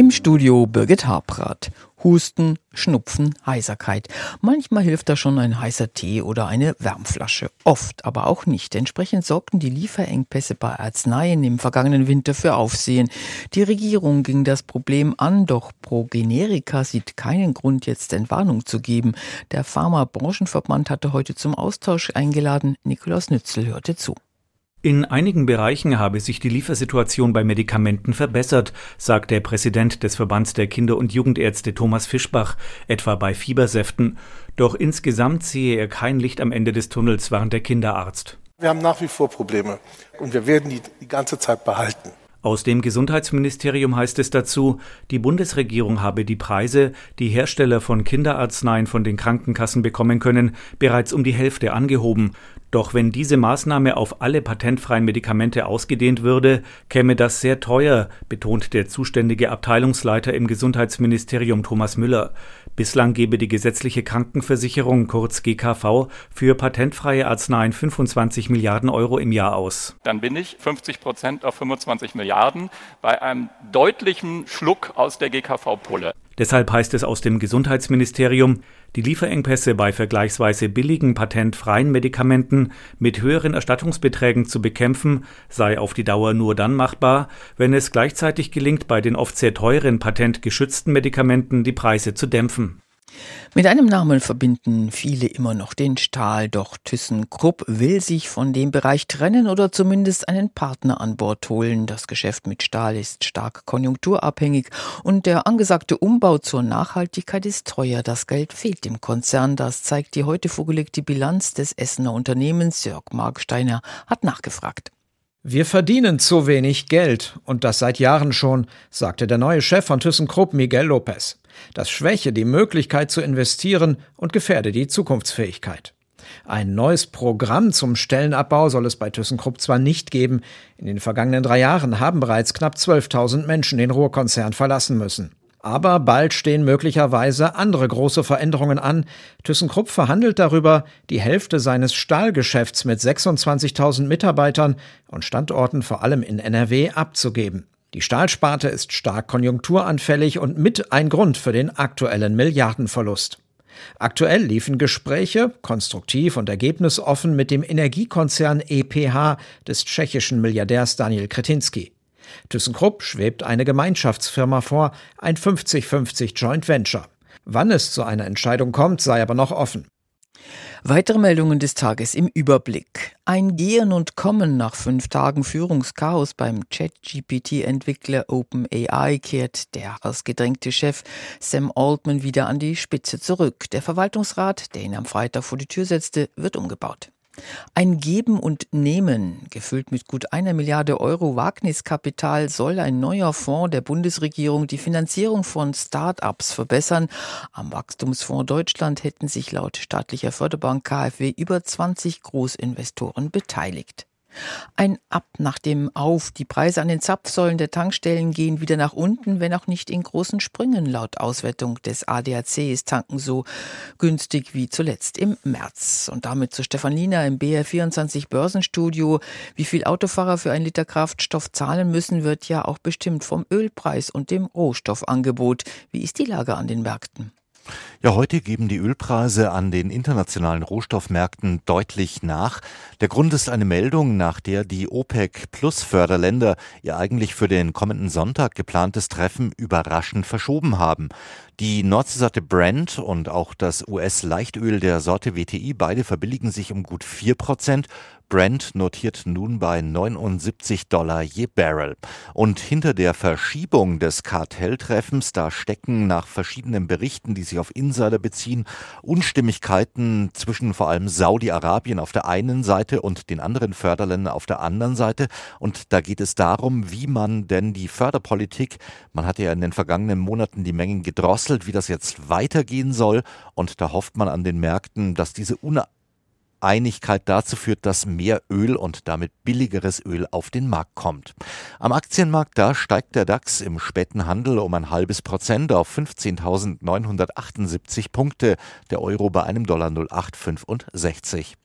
Im Studio Birgit Habrath. Husten, Schnupfen, Heiserkeit. Manchmal hilft da schon ein heißer Tee oder eine Wärmflasche. Oft aber auch nicht. Entsprechend sorgten die Lieferengpässe bei Arzneien im vergangenen Winter für Aufsehen. Die Regierung ging das Problem an, doch Pro Generika sieht keinen Grund, jetzt Entwarnung zu geben. Der Pharma-Branchenverband hatte heute zum Austausch eingeladen. Nikolaus Nützel hörte zu. In einigen Bereichen habe sich die Liefersituation bei Medikamenten verbessert, sagt der Präsident des Verbands der Kinder- und Jugendärzte Thomas Fischbach, etwa bei Fiebersäften. Doch insgesamt sehe er kein Licht am Ende des Tunnels, warnt der Kinderarzt. Wir haben nach wie vor Probleme und wir werden die die ganze Zeit behalten. Aus dem Gesundheitsministerium heißt es dazu, die Bundesregierung habe die Preise, die Hersteller von Kinderarzneien von den Krankenkassen bekommen können, bereits um die Hälfte angehoben. Doch wenn diese Maßnahme auf alle patentfreien Medikamente ausgedehnt würde, käme das sehr teuer, betont der zuständige Abteilungsleiter im Gesundheitsministerium Thomas Müller. Bislang gebe die gesetzliche Krankenversicherung, kurz GKV, für patentfreie Arzneien 25 Milliarden Euro im Jahr aus. Dann bin ich 50 Prozent auf 25 Milliarden bei einem deutlichen Schluck aus der GKV-Pulle. Deshalb heißt es aus dem Gesundheitsministerium, die Lieferengpässe bei vergleichsweise billigen patentfreien Medikamenten mit höheren Erstattungsbeträgen zu bekämpfen, sei auf die Dauer nur dann machbar, wenn es gleichzeitig gelingt, bei den oft sehr teuren patentgeschützten Medikamenten die Preise zu dämpfen. Mit einem Namen verbinden viele immer noch den Stahl, doch ThyssenKrupp will sich von dem Bereich trennen oder zumindest einen Partner an Bord holen. Das Geschäft mit Stahl ist stark konjunkturabhängig und der angesagte Umbau zur Nachhaltigkeit ist teuer. Das Geld fehlt dem Konzern. Das zeigt die heute vorgelegte Bilanz des Essener Unternehmens. Jörg Marksteiner hat nachgefragt. Wir verdienen zu wenig Geld und das seit Jahren schon, sagte der neue Chef von ThyssenKrupp Miguel Lopez. Das schwäche die Möglichkeit zu investieren und gefährde die Zukunftsfähigkeit. Ein neues Programm zum Stellenabbau soll es bei ThyssenKrupp zwar nicht geben, in den vergangenen drei Jahren haben bereits knapp 12.000 Menschen den Ruhrkonzern verlassen müssen. Aber bald stehen möglicherweise andere große Veränderungen an. ThyssenKrupp verhandelt darüber, die Hälfte seines Stahlgeschäfts mit 26.000 Mitarbeitern und Standorten vor allem in NRW abzugeben. Die Stahlsparte ist stark konjunkturanfällig und mit ein Grund für den aktuellen Milliardenverlust. Aktuell liefen Gespräche, konstruktiv und ergebnisoffen, mit dem Energiekonzern EPH des tschechischen Milliardärs Daniel Kretinsky. ThyssenKrupp schwebt eine Gemeinschaftsfirma vor, ein 50-50 Joint Venture. Wann es zu einer Entscheidung kommt, sei aber noch offen. Weitere Meldungen des Tages im Überblick. Ein Gehen und Kommen nach fünf Tagen Führungschaos beim Chat-GPT-Entwickler OpenAI kehrt der ausgedrängte Chef Sam Altman wieder an die Spitze zurück. Der Verwaltungsrat, der ihn am Freitag vor die Tür setzte, wird umgebaut. Ein Geben und Nehmen, gefüllt mit gut einer Milliarde Euro Wagniskapital, soll ein neuer Fonds der Bundesregierung die Finanzierung von Start-ups verbessern. Am Wachstumsfonds Deutschland hätten sich laut staatlicher Förderbank KfW über 20 Großinvestoren beteiligt. Ein Ab nach dem Auf. Die Preise an den Zapfsäulen der Tankstellen gehen wieder nach unten, wenn auch nicht in großen Sprüngen. Laut Auswertung des ADAC ist Tanken so günstig wie zuletzt im März. Und damit zu Stefan Liener im BR24 Börsenstudio. Wie viel Autofahrer für ein Liter Kraftstoff zahlen müssen, wird ja auch bestimmt vom Ölpreis und dem Rohstoffangebot. Wie ist die Lage an den Märkten? Ja, heute geben die Ölpreise an den internationalen Rohstoffmärkten deutlich nach. Der Grund ist eine Meldung, nach der die OPEC Plus Förderländer ihr eigentlich für den kommenden Sonntag geplantes Treffen überraschend verschoben haben. Die Nordseesorte Brent und auch das US-Leichtöl der Sorte WTI, beide verbilligen sich um gut vier Prozent. Brent notiert nun bei 79 Dollar je Barrel. Und hinter der Verschiebung des Kartelltreffens, da stecken nach verschiedenen Berichten, die sich auf Insider beziehen, Unstimmigkeiten zwischen vor allem Saudi-Arabien auf der einen Seite und den anderen Förderländern auf der anderen Seite. Und da geht es darum, wie man denn die Förderpolitik, man hat ja in den vergangenen Monaten die Mengen gedrosselt, wie das jetzt weitergehen soll. Und da hofft man an den Märkten, dass diese Einigkeit dazu führt, dass mehr Öl und damit billigeres Öl auf den Markt kommt. Am Aktienmarkt da steigt der DAX im späten Handel um ein halbes Prozent auf 15.978 Punkte, der Euro bei einem Dollar 0,865.